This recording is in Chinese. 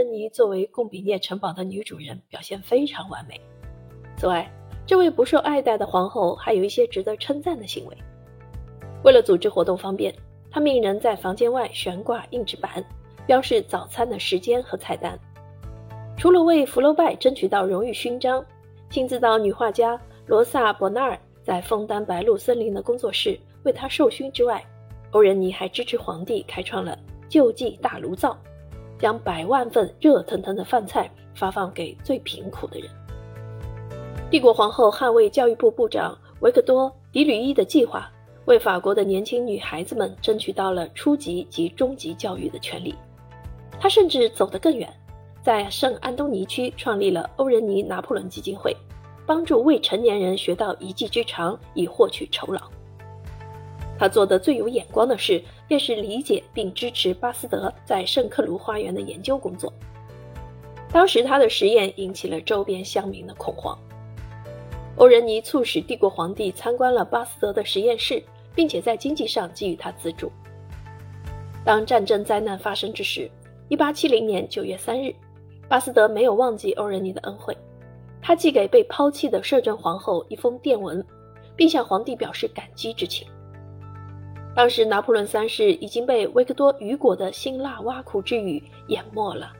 仁妮作为贡比涅城堡的女主人表现非常完美。此外，这位不受爱戴的皇后还有一些值得称赞的行为。为了组织活动方便，她命人在房间外悬挂硬纸板，标示早餐的时间和菜单。除了为福楼拜争取到荣誉勋章，亲自到女画家罗萨·伯纳尔在枫丹白露森林的工作室为他授勋之外，欧仁妮还支持皇帝开创了救济大炉灶，将百万份热腾腾的饭菜发放给最贫苦的人。帝国皇后捍卫教育部部长维克多·迪吕伊的计划，为法国的年轻女孩子们争取到了初级及中级教育的权利。她甚至走得更远。在圣安东尼区创立了欧仁尼拿破仑基金会，帮助未成年人学到一技之长以获取酬劳。他做的最有眼光的事，便是理解并支持巴斯德在圣克卢花园的研究工作。当时他的实验引起了周边乡民的恐慌。欧仁尼促使帝国皇帝参观了巴斯德的实验室，并且在经济上给予他资助。当战争灾难发生之时，1870年9月3日。巴斯德没有忘记欧仁尼的恩惠，他寄给被抛弃的摄政皇后一封电文，并向皇帝表示感激之情。当时拿破仑三世已经被维克多·雨果的辛辣挖苦之语淹没了。